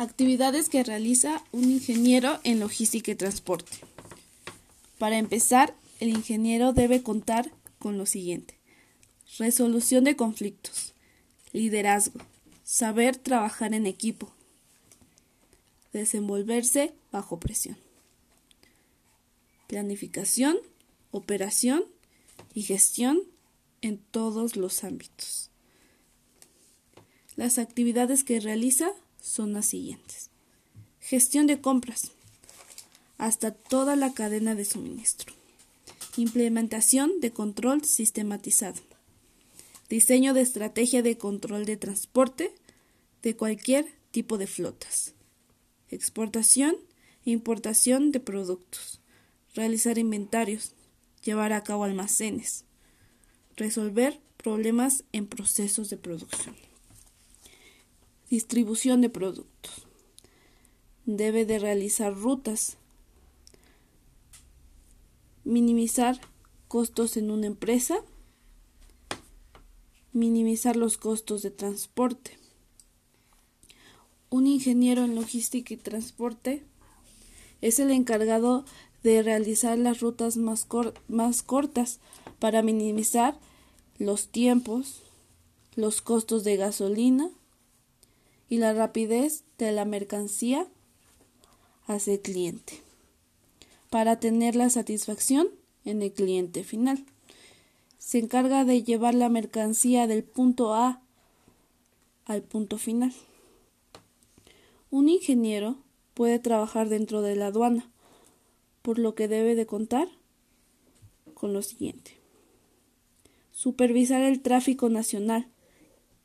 Actividades que realiza un ingeniero en logística y transporte. Para empezar, el ingeniero debe contar con lo siguiente. Resolución de conflictos, liderazgo, saber trabajar en equipo, desenvolverse bajo presión, planificación, operación y gestión en todos los ámbitos. Las actividades que realiza son las siguientes. Gestión de compras hasta toda la cadena de suministro. Implementación de control sistematizado. Diseño de estrategia de control de transporte de cualquier tipo de flotas. Exportación e importación de productos. Realizar inventarios. Llevar a cabo almacenes. Resolver problemas en procesos de producción. Distribución de productos. Debe de realizar rutas. Minimizar costos en una empresa. Minimizar los costos de transporte. Un ingeniero en logística y transporte es el encargado de realizar las rutas más, más cortas para minimizar los tiempos, los costos de gasolina, y la rapidez de la mercancía hacia el cliente para tener la satisfacción en el cliente final. Se encarga de llevar la mercancía del punto A al punto final. Un ingeniero puede trabajar dentro de la aduana, por lo que debe de contar con lo siguiente. Supervisar el tráfico nacional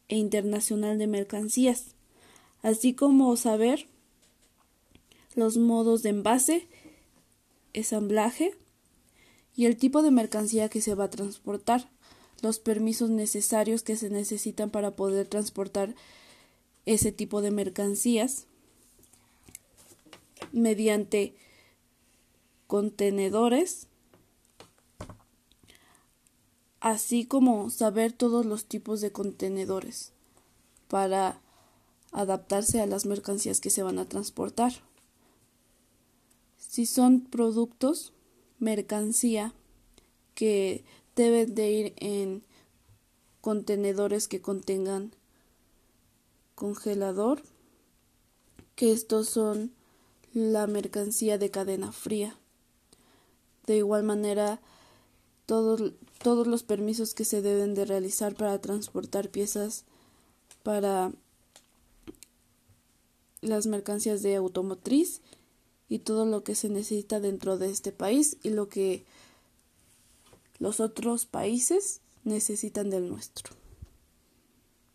e internacional de mercancías, así como saber los modos de envase, ensamblaje y el tipo de mercancía que se va a transportar, los permisos necesarios que se necesitan para poder transportar ese tipo de mercancías mediante contenedores, así como saber todos los tipos de contenedores para adaptarse a las mercancías que se van a transportar. Si son productos, mercancía que deben de ir en contenedores que contengan congelador, que estos son la mercancía de cadena fría. De igual manera, todos, todos los permisos que se deben de realizar para transportar piezas para las mercancías de automotriz y todo lo que se necesita dentro de este país y lo que los otros países necesitan del nuestro.